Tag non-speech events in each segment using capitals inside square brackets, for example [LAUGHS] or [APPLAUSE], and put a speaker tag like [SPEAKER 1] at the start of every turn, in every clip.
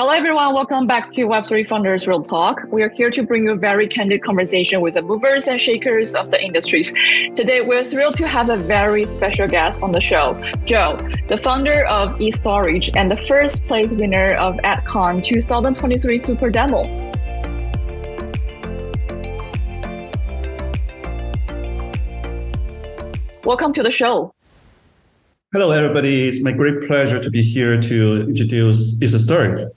[SPEAKER 1] Hello, everyone. Welcome back to Web3 Founders Real Talk. We are here to bring you a very candid conversation with the movers and shakers of the industries. Today, we're thrilled to have a very special guest on the show, Zhou, the founder of EthStorage and the first place winner of EDCON 2023 Super Demo. Welcome to the show.
[SPEAKER 2] Hello, everybody. It's my great pleasure to be here to introduce EthStorage.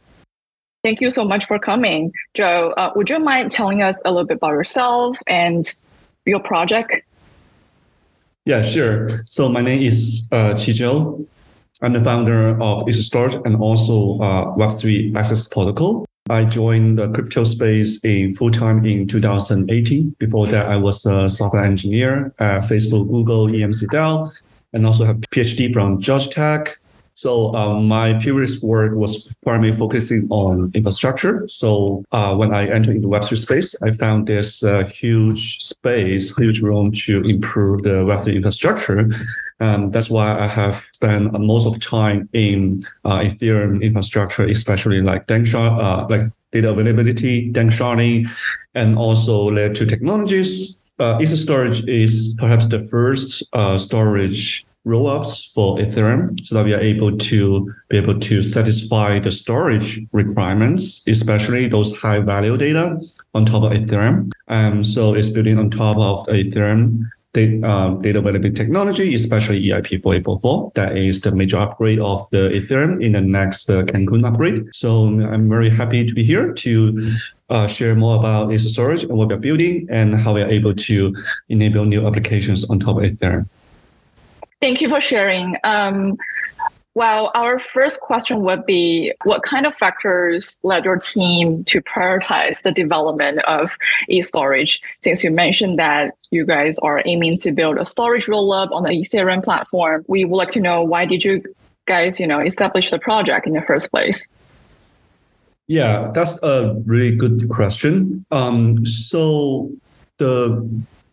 [SPEAKER 1] Thank you so much for coming. Zhou, uh, would you mind telling us a little bit about yourself and your project?
[SPEAKER 2] Yeah, sure. So my name is uh, Qi Zhou. I'm the founder of EthStorage and also uh, Web3 Access Protocol. I joined the crypto space in full time in 2018. Before that, I was a software engineer at Facebook, Google, EMC Dell, and also have PhD from Georgia Tech so um, my previous work was primarily focusing on infrastructure. So uh, when I entered into Web3 space, I found this uh, huge space, huge room to improve the Web3 infrastructure. Um, that's why I have spent most of time in uh, Ethereum infrastructure, especially like uh, like data availability, Danksharding, and also layer two technologies. Uh, storage is perhaps the first uh, storage rollups for Ethereum so that we are able to be able to satisfy the storage requirements, especially those high value data on top of Ethereum. Um, so it's building on top of Ethereum data, uh, data availability technology, especially EIP 4844. That is the major upgrade of the Ethereum in the next uh, Cancun upgrade. So I'm very happy to be here to uh, share more about EthStorage and what we're building and how we are able to enable new applications on top of Ethereum.
[SPEAKER 1] Thank you for sharing. Um, well, our first question would be what kind of factors led your team to prioritize the development of EthStorage? Since you mentioned that you guys are aiming to build a storage rollup on the Ethereum platform, we would like to know why did you guys, you know, establish the project in the first place?
[SPEAKER 2] Yeah, that's a really good question. Um, so the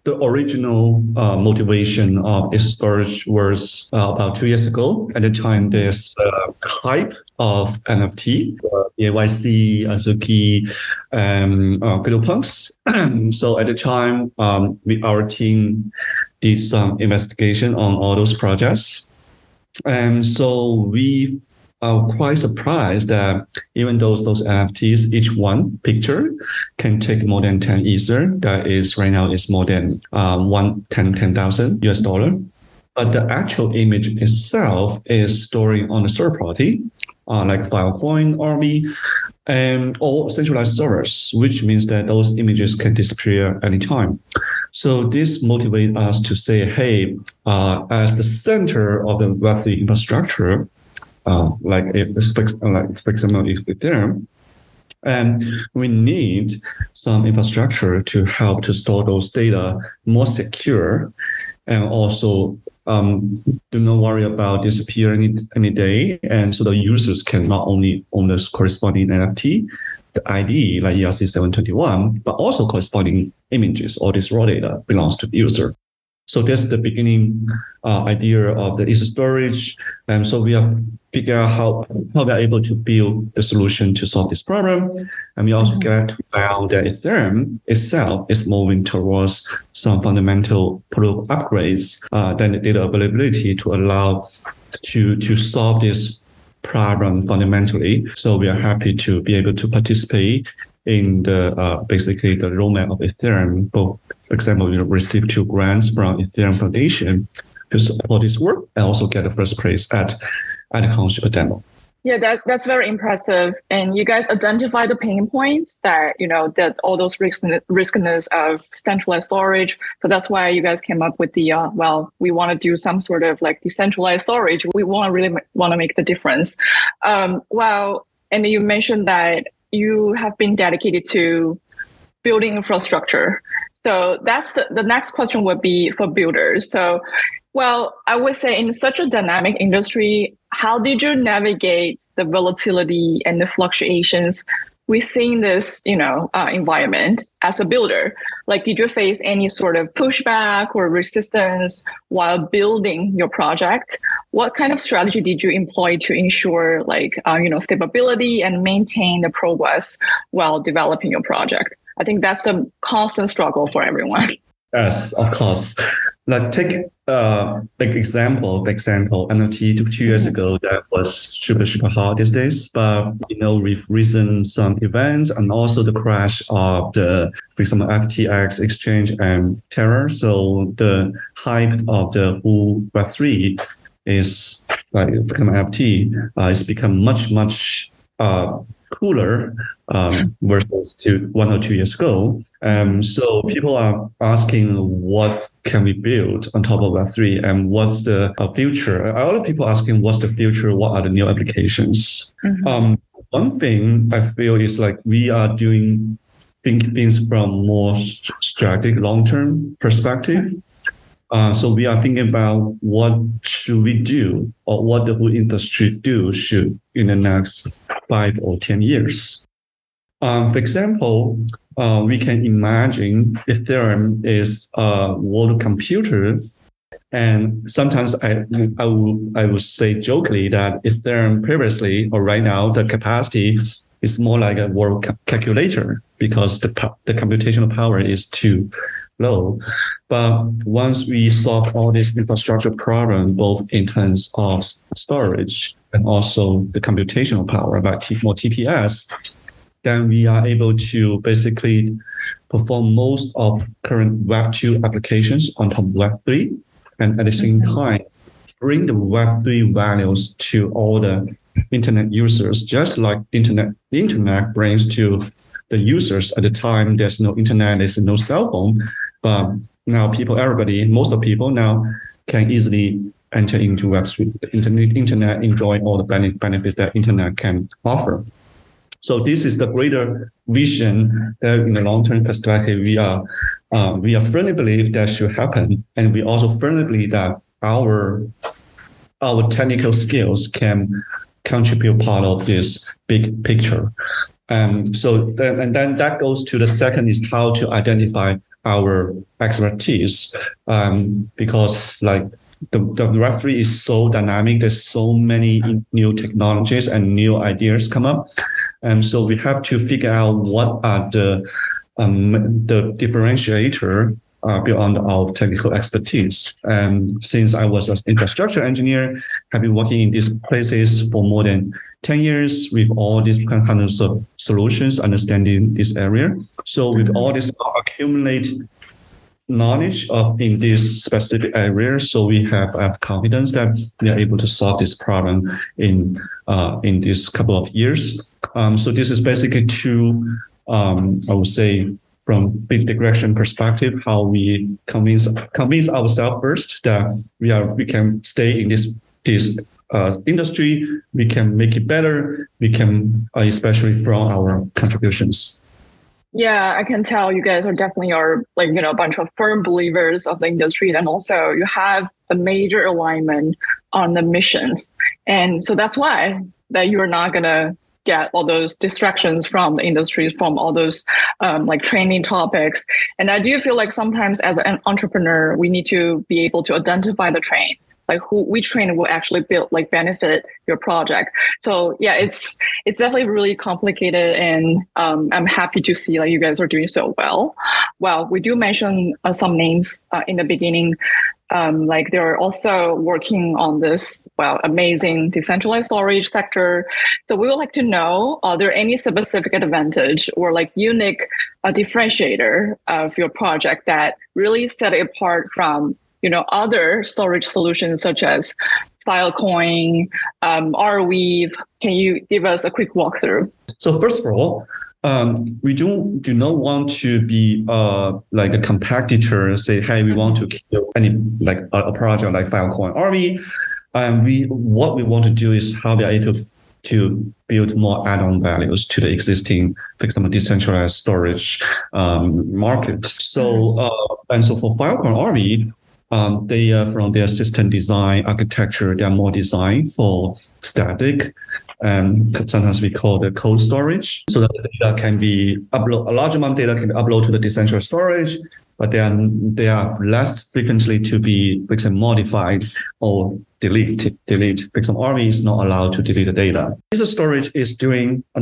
[SPEAKER 2] the original uh, motivation of storage was uh, about two years ago. At the time, there's a hype of NFT, uh, AYC, Azuki, um, uh, CryptoPunks. [CLEARS THROAT] so at the time, um, we, our team did some investigation on all those projects. And so we are quite surprised that even those those NFTs, each one picture can take more than 10 Ether. That is right now is more than um, one 10, 10,000 US dollar. But the actual image itself is storing on a third party, uh, like Filecoin, Arweave, and all centralized servers, which means that those images can disappear anytime. So this motivates us to say, hey, uh, as the center of the Web3 infrastructure, uh, like if like for example if Ethereum, and we need some infrastructure to help to store those data more secure, and also um, do not worry about disappearing any, any day, and so the users can not only own the corresponding NFT, the ID like ERC 721, but also corresponding images or this raw data belongs to the user. So that's the beginning uh, idea of the EthStorage. And so we have figured out how, how we are able to build the solution to solve this problem. And we also mm-hmm. get to found that Ethereum itself is moving towards some fundamental protocol upgrades, uh, then the data availability to allow to, to solve this problem fundamentally. So we are happy to be able to participate in the uh, basically the roadmap of Ethereum. Both, for example, we received two grants from Ethereum Foundation to support this work, and also get the first place at at the consumer demo.
[SPEAKER 1] Yeah, that, that's very impressive. And you guys identify the pain points that, you know, that all those riskiness of centralized storage. So that's why you guys came up with the, uh, well, we want to do some sort of like decentralized storage. We want to really want to make the difference. Um, well, and you mentioned that you have been dedicated to building infrastructure. So that's the, the next question would be for builders. So, well, I would say in such a dynamic industry, how did you navigate the volatility and the fluctuations within this, you know, uh, environment as a builder? Like, did you face any sort of pushback or resistance while building your project? What kind of strategy did you employ to ensure, like, uh, you know, stability and maintain the progress while developing your project? I think that's the constant struggle for everyone.
[SPEAKER 2] Yes, of course. Like take uh like example, example, NFT two, two years mm-hmm. ago that was super super hard these days. But you know, with recent some events and also the crash of the for example FTX exchange and Terra, so the hype of the whole Web three is like for example FT uh, is become much much uh cooler um, versus to one or two years ago. Um, so people are asking what can we build on top of Web3 and what's the uh, future? A lot of people asking what's the future? What are the new applications? Mm-hmm. Um, one thing I feel is like we are doing things from more strategic long-term perspective. Uh, so we are thinking about what should we do or what the whole industry do should in the next five or 10 years. Um, for example, uh, we can imagine Ethereum is a world computer. And sometimes I, I, will, I would say jokingly that Ethereum previously or right now, the capacity is more like a world calculator because the, the computational power is too low. But once we solve all these infrastructure problems, both in terms of storage and also the computational power, like T- more TPS, then we are able to basically perform most of current Web 2 applications on top of Web 3. And at the same time, bring the Web 3 values to all the internet users, just like internet, the internet brings to the users at the time there's no internet, there's no cell phone. But now people, everybody, most of people now can easily enter into Web3, internet, internet enjoy all the benefits that internet can offer. So this is the greater vision that in the long-term perspective, we are uh, we are firmly believe that should happen. And we also firmly believe that our our technical skills can contribute part of this big picture. Um, so and then that goes to the second is how to identify our expertise um, because like the, the Web3 is so dynamic. There's so many new technologies and new ideas come up. And so we have to figure out what are the um, the differentiator uh, beyond our technical expertise. And since I was an infrastructure engineer, have been working in these places for more than 10 years with all these kinds of solutions, understanding this area. So with all this accumulate knowledge of in this specific area, so we have, have confidence that we are able to solve this problem in uh, in this couple of years. Um, so this is basically two, um, I would say, from big direction perspective, how we convince convince ourselves first that we are we can stay in this this uh, industry, we can make it better, we can, uh, especially from our contributions.
[SPEAKER 1] Yeah, I can tell you guys are definitely are like, you know, a bunch of firm believers of the industry. And also you have a major alignment on the missions. And so that's why that you're not going to get all those distractions from the industry, from all those um, like training topics. And I do feel like sometimes as an entrepreneur, we need to be able to identify the train like who which trainer will actually build like benefit your project. So yeah it's it's definitely really complicated and um, i'm happy to see like you guys are doing so well. Well we do mention uh, some names uh, in the beginning um, like they're also working on this well amazing decentralized storage sector so we would like to know are there any specific advantage or like unique uh, differentiator of your project that really set it apart from you know other storage solutions such as Filecoin, um, Arweave. Can you give us a quick walkthrough?
[SPEAKER 2] So first of all, um, we do do not want to be uh, like a competitor. Say, hey, we want to kill any like a, a project like Filecoin. Arweave, um, we what we want to do is how we are able to to build more add-on values to the existing, for example, decentralized storage um, market. So, uh, and so for Filecoin Arweave, um, they are from their system design architecture, they are more designed for static and sometimes we call the cold storage, so that the data can be upload a large amount of data can be uploaded to the decentralized storage, but they are they are less frequently to be, for modified or delete delete. For Arweave is not allowed to delete the data. This storage is doing a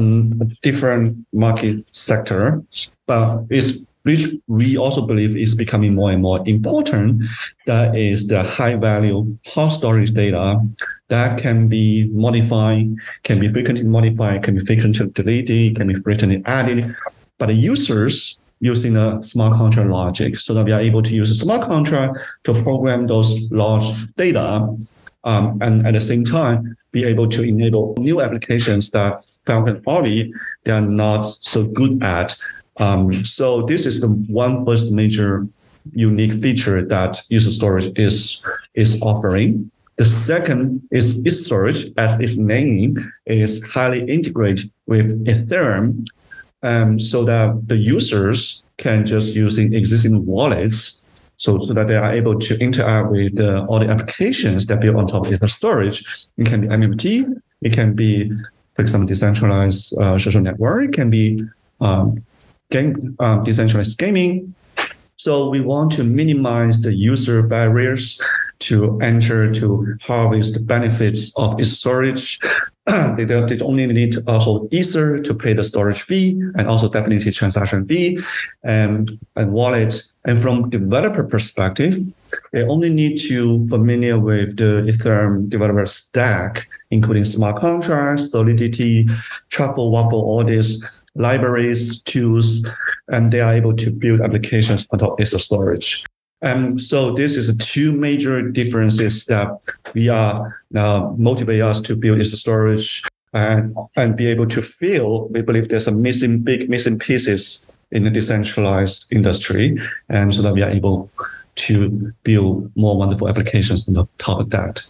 [SPEAKER 2] different market sector, but it's which we also believe is becoming more and more important. That is the high value hot storage data that can be modified, can be frequently modified, can be frequently deleted, can be frequently added. But the users using a smart contract logic so that we are able to use a smart contract to program those large data um, and at the same time be able to enable new applications that Filecoin Arweave they are not so good at um, so this is the one first major unique feature that user storage is is offering. The second is storage, as its name is highly integrated with Ethereum, um, so that the users can just using existing wallets, so, so that they are able to interact with the, all the applications that build on top of Ether storage. It can be MMT, it can be, for example, decentralized uh, social network, it can be um, game, um, decentralized gaming. So we want to minimize the user barriers to enter to harvest the benefits of EthStorage. [CLEARS THROAT] they, don't, they only need also Ether to pay the storage fee and also definitely transaction fee and, and wallet. And from developer perspective, they only need to familiar with the Ethereum developer stack, including smart contracts, Solidity, Truffle, Waffle, all these libraries, tools, and they are able to build applications on top of Ether storage. And so this is two major differences that we are now motivate us to build Ether storage and, and be able to feel we believe there's a missing big missing pieces in the decentralized industry and so that we are able to build more wonderful applications on top of that.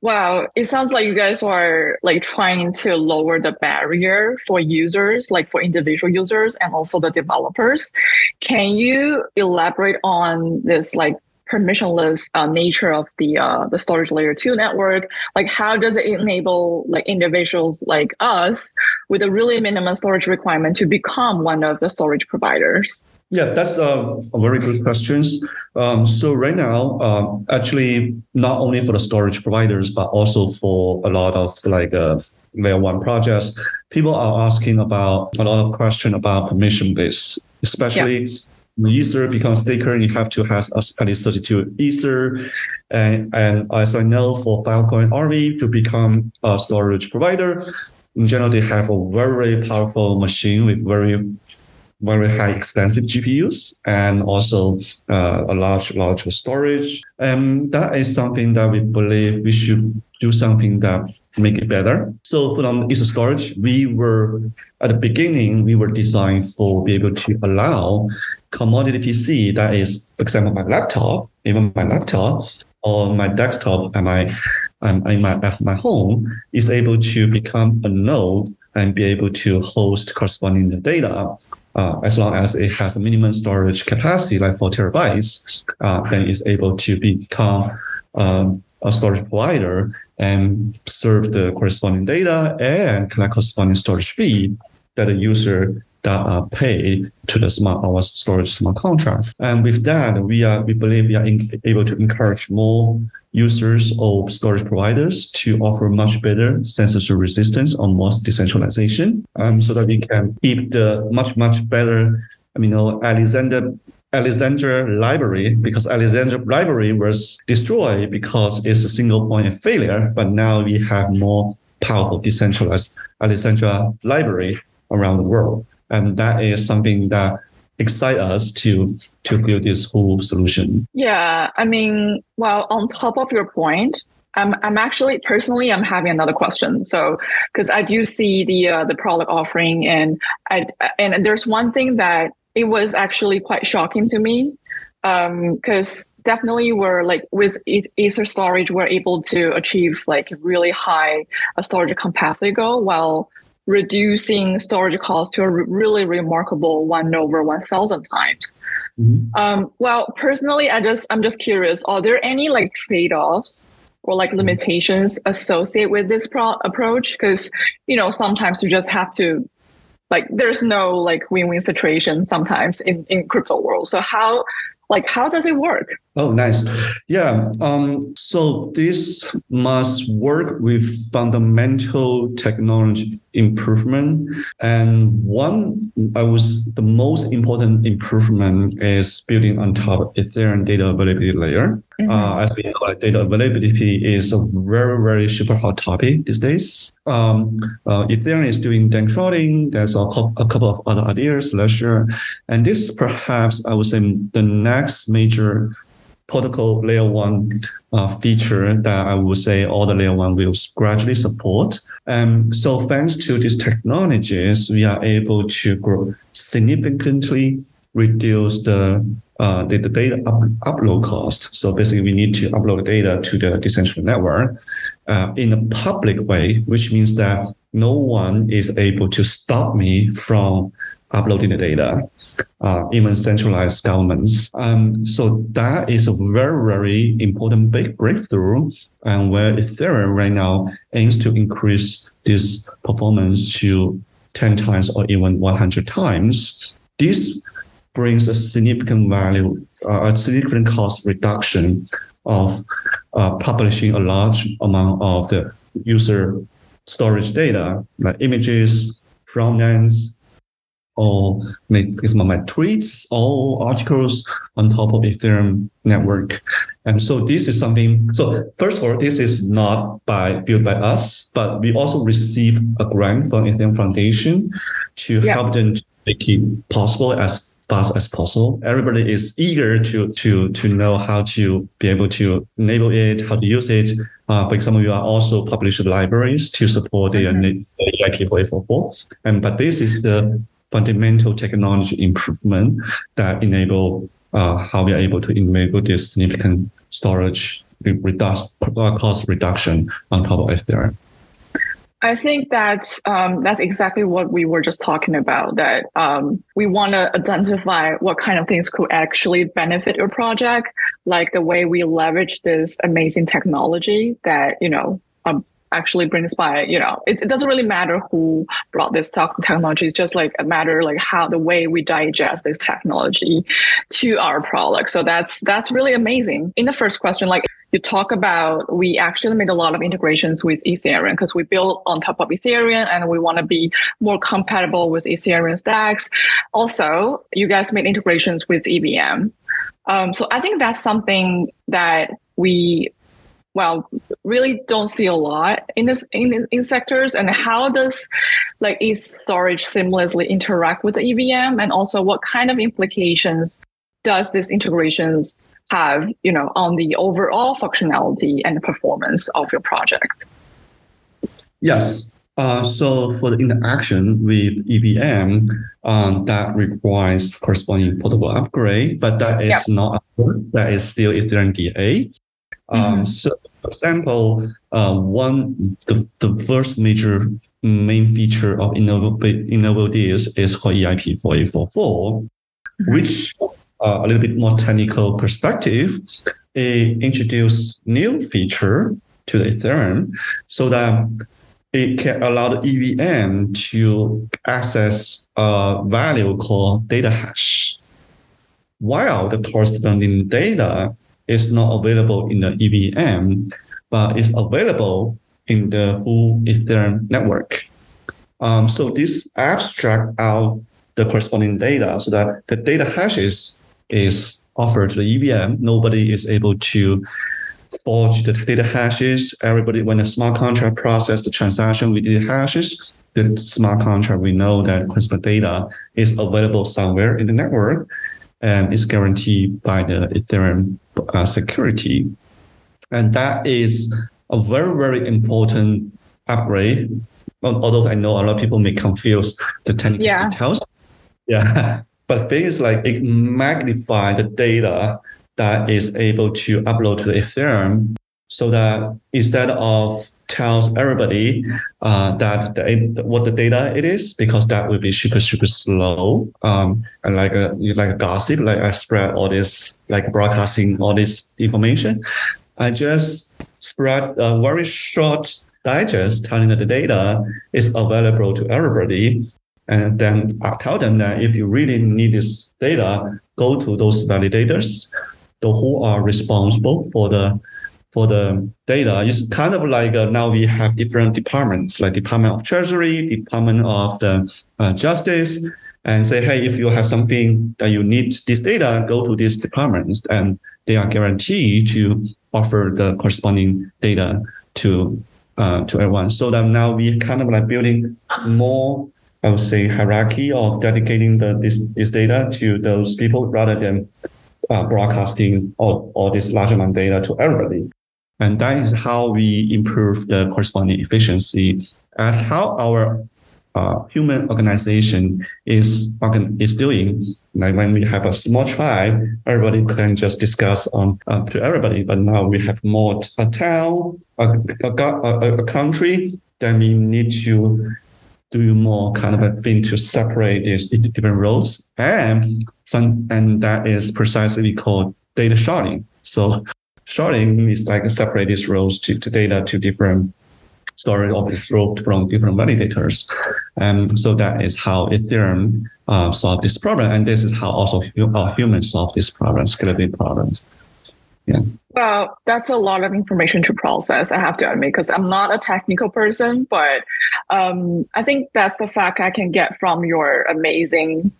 [SPEAKER 1] Wow, it sounds like you guys are like trying to lower the barrier for users, like for individual users and also the developers. Can you elaborate on this like permissionless uh, nature of the uh, the storage layer 2 network like how does it enable like individuals like us with a really minimum storage requirement to become one of the storage providers
[SPEAKER 2] yeah, that's a, a very good question. Um, so right now, um, actually, not only for the storage providers, but also for a lot of like uh, layer one projects, people are asking about a lot of question about permission base, especially. Yeah. The Ether becomes staker, and you have to have at least 32 Ether. And, and as I know, for Filecoin Arweave to become a storage provider, in general, they have a very powerful machine with very very high expensive GPUs and also uh, a large, large storage. And that is something that we believe we should do something that make it better. So for the Ether storage, we were at the beginning, we were designed for be able to allow commodity PC that is, for example, my laptop, even my laptop or my desktop and my and in my at my home is able to become a node and be able to host corresponding data uh, as long as it has a minimum storage capacity, like four terabytes, uh, then it's able to become um, a storage provider and serve the corresponding data and collect corresponding storage fee that the user that are paid to the smart our storage smart contracts. And with that, we are we believe we are in, able to encourage more users or storage providers to offer much better censorship resistance on most decentralization, um, so that we can keep the much much better. I mean, you know, Alexander Alexandria library because Alexandria library was destroyed because it's a single point of failure. But now we have more powerful decentralized Alexandria library around the world. And that is something that excite us to to build this whole solution.
[SPEAKER 1] Yeah, I mean, well, on top of your point, I'm I'm actually personally I'm having another question. So because I do see the uh, the product offering and I and there's one thing that it was actually quite shocking to me because um, definitely we're like with Ether storage we're able to achieve like really high uh, storage capacity goal while reducing storage cost to a really remarkable one over 1000 times. Mm-hmm. Um, well, personally, I just, I'm just curious, are there any like trade-offs or like limitations associated with this pro- approach? Because you know sometimes you just have to like there's no like win-win situation sometimes in in crypto world. So how like how does it work?
[SPEAKER 2] Oh, nice. Yeah. Um, so this must work with fundamental technology improvement. And one, I was the most important improvement is building on top of Ethereum data availability layer. Mm-hmm. Uh, as we know, like data availability is a very, very super hot topic these days. Um, uh, Ethereum is doing Danksharding. There's a, co- a couple of other ideas, Ledger. And this perhaps, I would say, the next major protocol layer one uh, feature that I would say all the layer one will gradually support. Um, so thanks to these technologies, we are able to grow significantly reduce the uh, the, the data up, upload cost. So basically, we need to upload the data to the decentralized network uh, in a public way, which means that no one is able to stop me from uploading the data, uh, even centralized governments. Um, so that is a very, very important big breakthrough, and where Ethereum right now aims to increase this performance to 10 times or even 100 times. This brings a significant value, uh, a significant cost reduction of uh, publishing a large amount of the user storage data, like images, front ends, or make some of my tweets or articles on top of Ethereum network. And so this is something. So first of all, this is not by built by us, but we also receive a grant from Ethereum Foundation to yeah. help them to make it possible as fast as possible. Everybody is eager to to to know how to be able to enable it, how to use it. Uh, for example, you are also published libraries to support the, mm-hmm. EIP 4844. And but this is the fundamental technology improvement that enable uh, how we are able to enable this significant storage reduce, cost reduction on top of Ethereum.
[SPEAKER 1] I think that's um, that's exactly what we were just talking about. That um, we want to identify what kind of things could actually benefit your project, like the way we leverage this amazing technology that you know um, actually brings by, you know, it, it, doesn't really matter who brought this technology. It's just like a matter like how the way we digest this technology to our product. So that's that's really amazing. In the first question, like you talk about, we actually made a lot of integrations with Ethereum because we built on top of Ethereum and we want to be more compatible with Ethereum stacks. Also, you guys made integrations with EVM. Um, so I think that's something that we well really don't see a lot in this in, in sectors. And how does like EthStorage seamlessly interact with the EVM and also what kind of implications does this integrations have you know on the overall functionality and performance of your project?
[SPEAKER 2] Yes. Uh, so for the interaction with EVM, um, that requires corresponding protocol upgrade, but that is not that is still Ethereum DA. Um, mm-hmm. So, for example, uh, one the, the first major main feature of Innovo deals is called EIP 4844, mm-hmm. which uh, a little bit more technical perspective, it introduced new feature to the Ethereum so that it can allow the EVM to access a value called data hash, while the corresponding data is not available in the EVM, but is available in the whole Ethereum network. Um, so this abstract out the corresponding data so that the data hashes is offered to the EVM. Nobody is able to forge the data hashes. Everybody, when the smart contract process the transaction with the hashes, the smart contract, we know that corresponding data is available somewhere in the network and is guaranteed by the Ethereum uh, security. And that is a very, very important upgrade. Although I know a lot of people may confuse the technical yeah. details. Yeah. [LAUGHS] But the thing is like it magnify the data that is able to upload to Ethereum so that instead of tells everybody uh, that the, what the data it is because that would be super super slow um, and like a like a gossip like I spread all this like broadcasting all this information I just spread a very short digest telling that the data is available to everybody. And then I tell them that if you really need this data, go to those validators, the who are responsible for the for the data. It's kind of like uh, now we have different departments, like Department of Treasury, Department of the uh, Justice, and say, hey, if you have something that you need this data, go to these departments, and they are guaranteed to offer the corresponding data to uh, to everyone. So that now we kind of like building more, I would say, hierarchy of dedicating the this this data to those people rather than uh, broadcasting all, all this large amount of data to everybody. And that is how we improve the corresponding efficiency as how our uh, human organization is is doing. Like when we have a small tribe, everybody can just discuss on uh, to everybody. But now we have more a town, a, a, a country, then we need to do more kind of a thing to separate these different roles, and some and that is precisely called data sharding. So sharding is like separate these roles to, to data to different storage objects from different validators. And so that is how Ethereum uh, solved this problem. And this is how also our humans solve this problem, scalability problems.
[SPEAKER 1] Yeah. Well, that's a lot of information to process, I have to admit, because I'm not a technical person, but um, I think that's the fact I can get from your amazing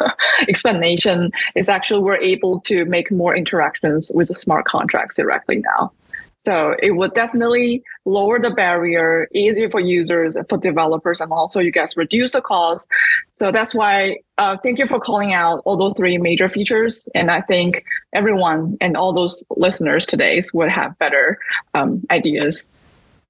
[SPEAKER 1] [LAUGHS] explanation is actually we're able to make more interactions with the smart contracts directly now. So it would definitely lower the barrier, easier for users, for developers, and also you guys reduce the cost. So that's why uh, thank you for calling out all those three major features. And I think everyone and all those listeners today would have better um, ideas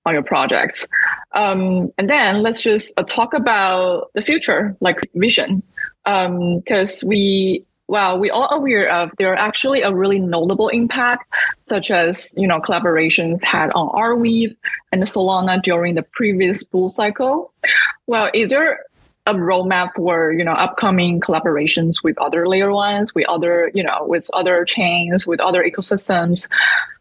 [SPEAKER 1] on your projects. Um, and then let's just uh, talk about the future, like vision, because um, we well, we all aware of there are actually a really notable impact, such as you know collaborations had on Arweave and Solana during the previous bull cycle. Well, is there a roadmap for you know upcoming collaborations with other layer ones, with other you know with other chains, with other ecosystems?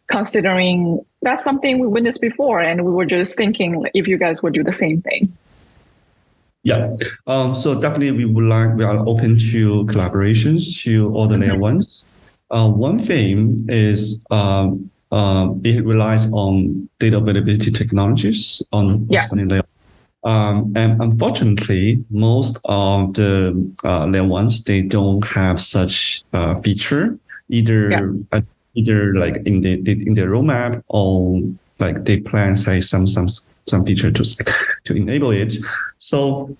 [SPEAKER 1] Considering that's something we witnessed before, and we were just thinking if you guys would do the same thing.
[SPEAKER 2] Yeah. Um, so definitely we would like, we are open to collaborations to all the layer ones. Uh, one thing is um, uh, it relies on data availability technologies on
[SPEAKER 1] yeah.
[SPEAKER 2] layer. Um, and unfortunately, most of the uh, layer ones, they don't have such uh, feature either yeah. either like in the in their roadmap or like they plan say some some some feature to to enable it. So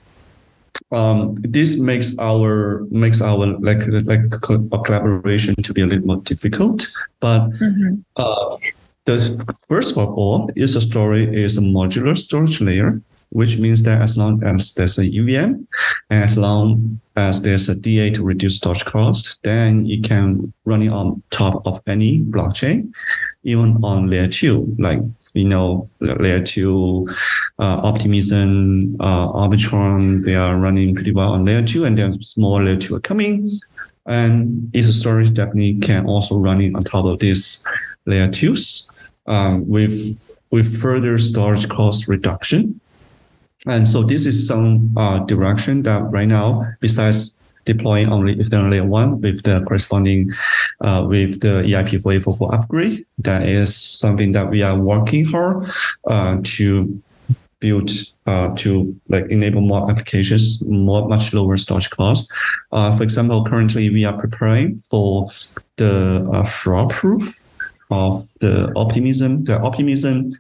[SPEAKER 2] um, this makes our makes our like like collaboration to be a little more difficult. But mm-hmm. uh, the first of all is a story is a modular storage layer, which means that as long as there's a EVM, and as long as there's a DA to reduce storage cost, then it can run it on top of any blockchain, even on layer two, like you know, layer two, uh, Optimism, uh, Arbitrum, they are running pretty well on layer two, and then small layer two are coming. And EthStorage definitely can also run it on top of this layer twos um, with with further storage cost reduction. And so this is some uh, direction that right now, besides deploying only Ethereum layer one with the corresponding uh, with the EIP 4844 upgrade. That is something that we are working hard uh, to build uh, to like enable more applications, more much lower storage cost. Uh, for example, currently we are preparing for the uh, fraud proof of the optimism. The optimism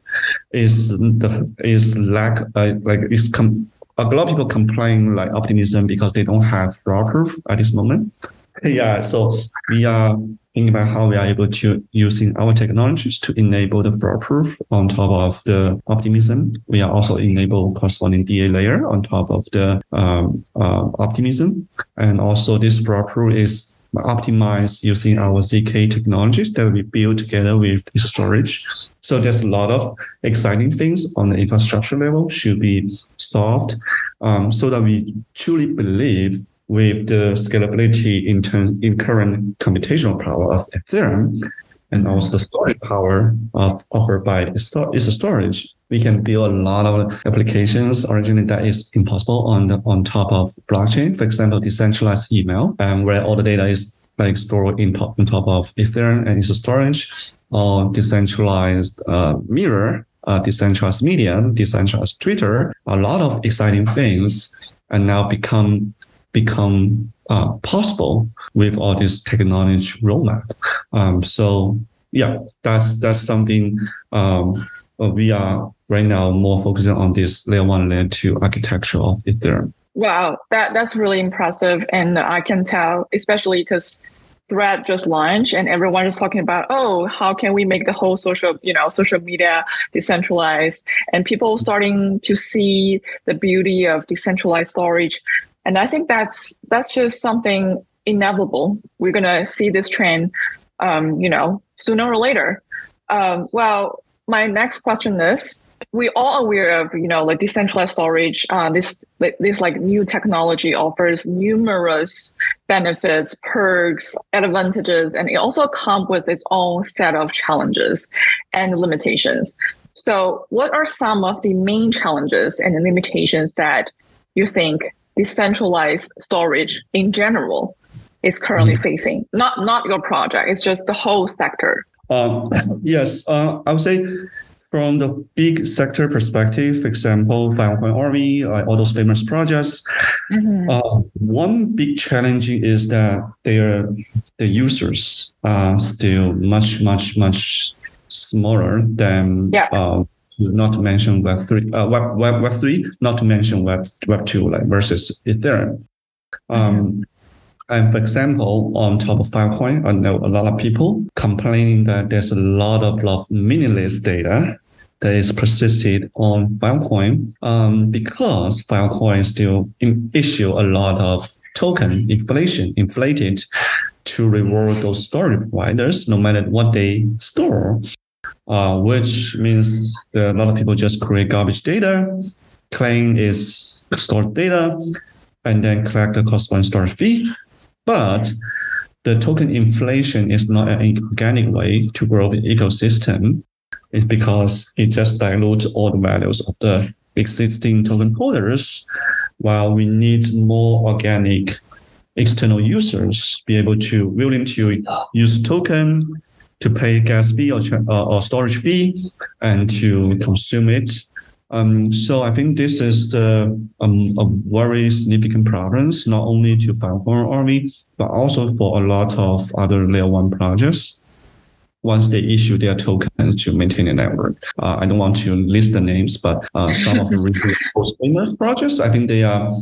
[SPEAKER 2] is the is lack uh, like is com- a lot of people complain like optimism because they don't have fraud proof at this moment. [LAUGHS] yeah, so we are thinking about how we are able to using our technologies to enable the fraud proof on top of the optimism. We are also enable corresponding DA layer on top of the um, uh, optimism, and also this fraud proof is optimized using our ZK technologies that we build together with storage. So there's a lot of exciting things on the infrastructure level should be solved um, so that we truly believe with the scalability in, term, in current computational power of Ethereum, and also the storage power of offered by is a storage. We can build a lot of applications originally that is impossible on the, on top of blockchain. For example, decentralized email, um, where all the data is like stored in top on top of Ethereum and EthStorage, or decentralized uh, mirror, uh, decentralized medium, decentralized Twitter. A lot of exciting things and now become become uh, possible with all this technology roadmap. Um, so yeah, that's that's something um, uh, we are right now more focusing on this layer one, layer two architecture of Ethereum.
[SPEAKER 1] Wow, that that's really impressive, and I can tell, especially because thread just launched and everyone is talking about oh how can we make the whole social you know social media decentralized and people starting to see the beauty of decentralized storage and i think that's that's just something inevitable. We're going to see this trend um, you know sooner or later. Um, well my next question is we all aware of you know like decentralized storage uh, this this like new technology offers numerous benefits perks advantages and it also comes with its own set of challenges and limitations. So what are some of the main challenges and limitations that you think decentralized storage in general is currently mm-hmm. facing not not your project it's just the whole sector
[SPEAKER 2] um, [COUGHS] yes uh, i would say from the big sector perspective, for example, Filecoin Arweave, uh, all those famous projects, mm-hmm. uh, one big challenge is that their the users are still much, much, much smaller than
[SPEAKER 1] yeah. uh,
[SPEAKER 2] not to mention Web three, uh, Web, Web Web three, not to mention Web Web two, like versus Ethereum. Um. And for example, on top of Filecoin, I know a lot of people complaining that there's a lot of, lot meaningless data that is persisted on Filecoin um, because Filecoin still issue a lot of token inflation, inflated to reward those storage providers, no matter what they store, uh, which means that a lot of people just create garbage data, claim is stored data, and then collect the corresponding storage fee. But the token inflation is not an organic way to grow the ecosystem is because it just dilutes all the values of the existing token holders, while we need more organic external users be able to willing to use token to pay gas fee or, uh, or storage fee and to consume it. Um, so I think this is the um, a very significant problems, not only to Filecoin Arweave, but also for a lot of other layer one projects once they issue their tokens to maintain a network. Uh, I don't want to list the names, but uh, some of the [LAUGHS] most famous projects, I think they are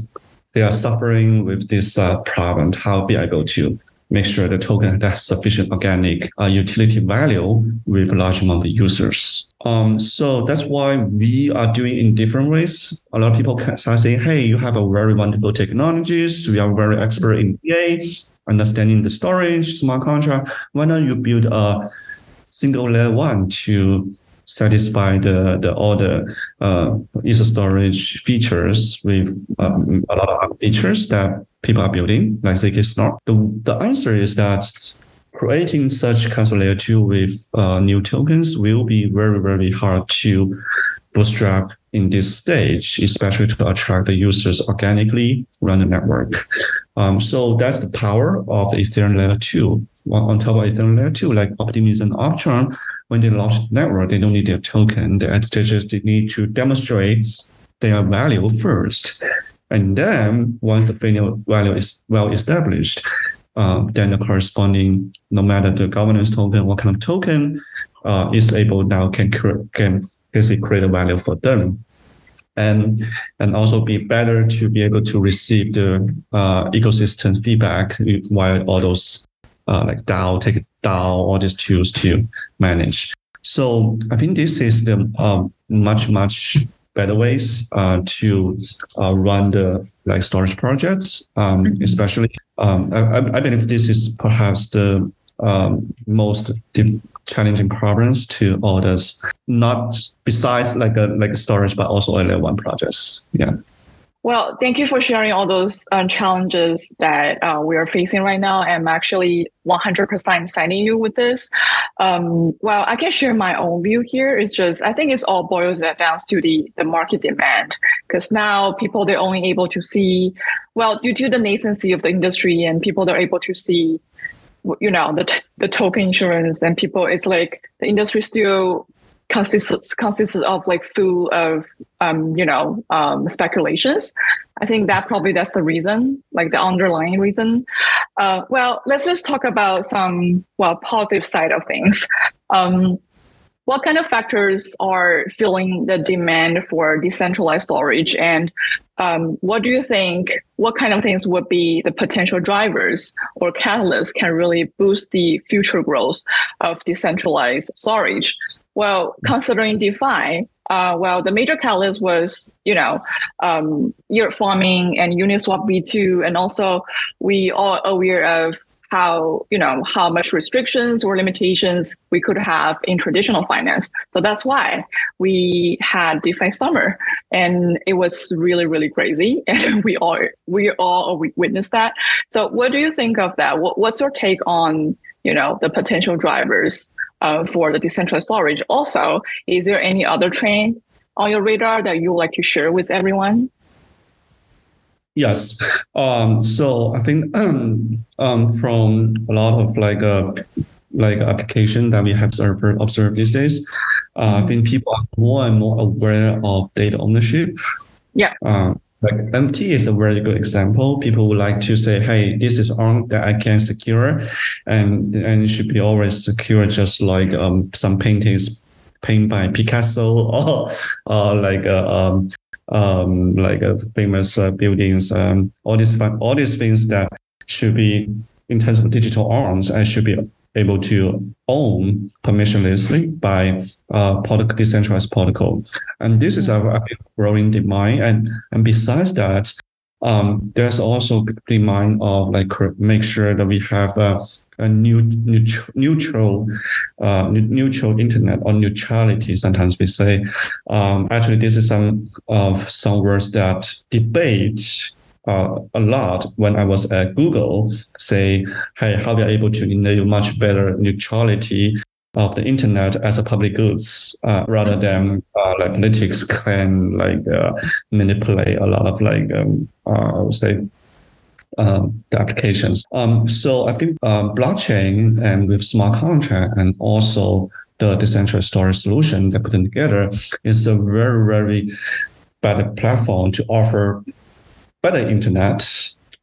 [SPEAKER 2] they are suffering with this uh, problem. How be able to make sure the token has sufficient organic uh, utility value with a large amount of users. Um, so that's why we are doing in different ways. A lot of people can start saying, "Hey, you have a very wonderful technologies. We are very expert in EA, understanding the storage, smart contract. Why don't you build a single layer one to satisfy the, the all the uh, user storage features with um, a lot of features that people are building, like ZK Snark. The, the answer is that creating such console layer two with uh, new tokens will be very, very hard to bootstrap in this stage, especially to attract the users organically run the network. Um, so that's the power of the Ethereum layer two on top of Ethereum layer two, like Optimism and Arbitrum, when they launch the network, they don't need their token. They just need to demonstrate their value first. And then once the value is well established, uh, then the corresponding, no matter the governance token, what kind of token, uh, is able now can can basically create a value for them and and also be better to be able to receive the uh, ecosystem feedback while all those uh, like DAO, take DAO, all these tools to manage. So I think this is the um, much much better ways uh, to uh, run the like storage projects, um, mm-hmm. especially. Um, I, I, believe this is perhaps the um, most diff- challenging problems to all this. Not besides like a like a storage, but also layer one projects. Yeah.
[SPEAKER 1] Well, thank you for sharing all those uh, challenges that uh, we are facing right now. I'm actually 100% signing you with this. Um, well, I can share my own view here. It's just, I think it's all boils down to the, the market demand. Because now people, they're only able to see, well, due to the nascency of the industry and people, they're able to see, you know, the, t- the token insurance and people, it's like the industry still consists consists of like full of um, you know um, speculations. I think that probably that's the reason, like the underlying reason. Uh, well, let's just talk about some well positive side of things. Um, what kind of factors are fueling the demand for decentralized storage and um, what do you think what kind of things would be the potential drivers or catalysts can really boost the future growth of decentralized storage well, considering DeFi, uh, well, the major catalyst was, you know, um, yield farming and Uniswap V2, and also we are aware of how, you know, how much restrictions or limitations we could have in traditional finance. So that's why we had DeFi summer, and it was really, really crazy, [LAUGHS] and we all we all witnessed that. So, what do you think of that? What, what's your take on, you know, the potential drivers? Uh, for the decentralized storage. Also, is there any other trend on your radar that you would like to share with everyone?
[SPEAKER 2] Yes. Um, so I think um, [CLEARS THROAT] um, from a lot of like uh, like application that we have observed, observed these days, uh, mm-hmm. I think people are more and more aware of data ownership.
[SPEAKER 1] Yeah.
[SPEAKER 2] Uh, like NFT is a very good example. People would like to say, "Hey, this is on that I can secure, and and it should be always secure, just like um, some paintings painted by Picasso [LAUGHS] or or like um, um, like a famous uh, buildings. Um, all these all these things that should be in terms of digital arms and should be able to own permissionlessly by uh, protocol, decentralized protocol. And this is a, growing demand. And, and besides that, um, there's also demand of like make sure that we have a, a new, neutral, uh, neutral internet or neutrality. Sometimes we say, um, actually, this is some of some words that debate uh, a lot when I was at Google, say, hey, how we are able to enable much better neutrality of the internet as a public goods uh, rather than uh, like politics can like uh, manipulate a lot of like um, uh, I would say um, the applications. Um, so I think um, blockchain and with smart contract and also the decentralized storage solution that put together is a very very better platform to offer better internet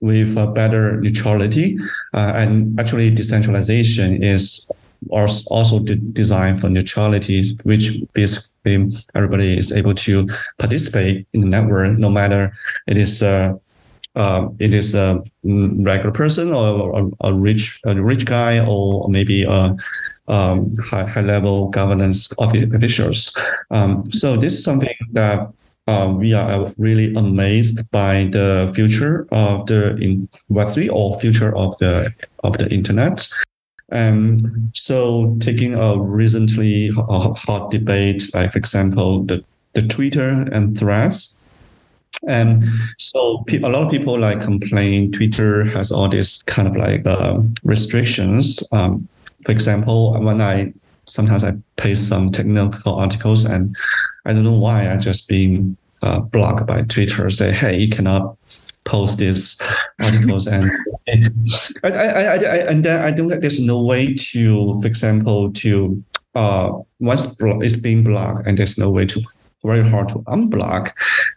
[SPEAKER 2] with better neutrality. Uh, and actually, decentralization is also designed for neutrality, which basically everybody is able to participate in the network, no matter it is uh, uh, it is a regular person or, a rich a rich guy or maybe a um, high, high level governance officials. Um, so this is something that uh, we are really amazed by the future of the in Web3 or future of the of the internet. Um, so taking a recently hot debate, like for example, the, the Twitter and threads. And so a lot of people like complain Twitter has all these kind of like uh, restrictions. Um, for example, when I sometimes I paste some technical articles and I don't know why I just being uh, blocked by Twitter. Say, hey, you cannot post these articles, and, I, I, I, I, and then I don't think there's no way to, for example, to uh, once it's being blocked, and there's no way to very hard to unblock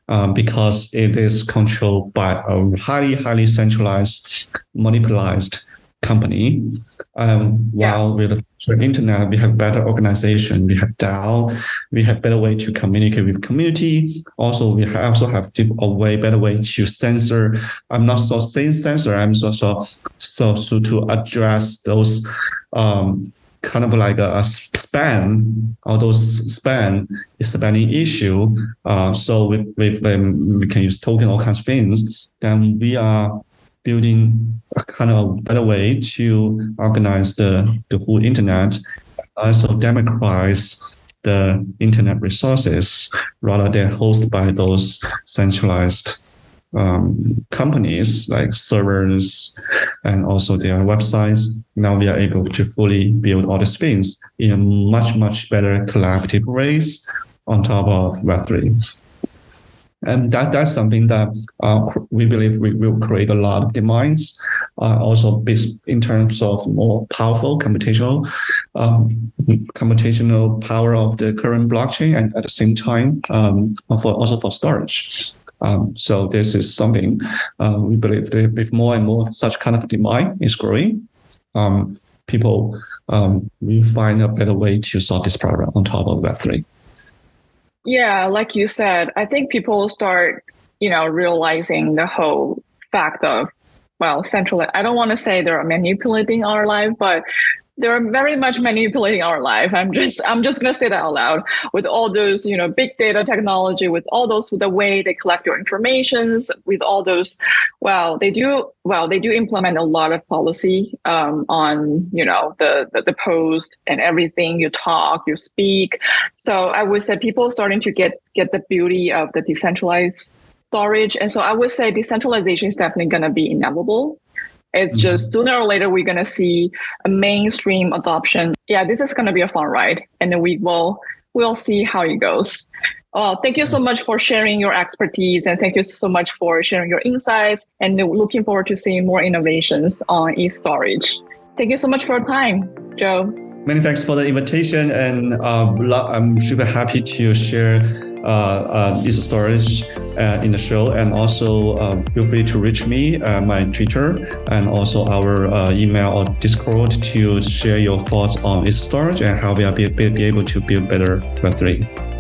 [SPEAKER 2] um, because it is controlled by a highly, highly centralized, monopolized company. Um, yeah. While with the internet, we have better organization, we have DAO, we have better way to communicate with community. Also, we have also have a way better way to censor. I'm not so saying censor. I'm so so so, so to address those. Um, kind of like a, spam, all those spam is spending issue. Uh, so with with them, we can use token, all kinds of things. Then we are building a kind of better way to organize the, the whole internet, also democratize the internet resources rather than hosted by those centralized um, companies like servers and also their websites. Now we are able to fully build all these things in a much, much better collaborative ways on top of Web3. And that, that's something that uh, we believe we will create a lot of demands, uh, also based in terms of more powerful computational um, computational power of the current blockchain, and at the same time, um, for, also for storage. Um, so this is something uh, we believe that with more and more such kind of demand is growing, um, people um, will find a better way to solve this problem on top of Web3.
[SPEAKER 1] Yeah, like you said, I think people start, you know, realizing the whole fact of, well, central. I don't want to say they're manipulating our life, but they're very much manipulating our life. I'm just I'm just gonna say that out loud with all those you know big data technology, with all those with the way they collect your informations, with all those. Well, they do well. They do implement a lot of policy um, on you know the, the the post and everything you talk, you speak. So I would say people starting to get get the beauty of the decentralized storage, and so I would say decentralization is definitely gonna be inevitable it's mm-hmm. just sooner or later we're gonna see a mainstream adoption. Yeah, this is gonna be a fun ride, and then we will we'll see how it goes. Oh, thank you so much for sharing your expertise, and thank you so much for sharing your insights. And looking forward to seeing more innovations on EthStorage. Thank you so much for your time, Zhou.
[SPEAKER 2] Many thanks for the invitation, and uh, I'm super happy to share uh, uh, storage uh, in the show. And also feel free to reach me, my Twitter, and also our email or Discord to share your thoughts on EthStorage and how we are be, be able to build better Web3.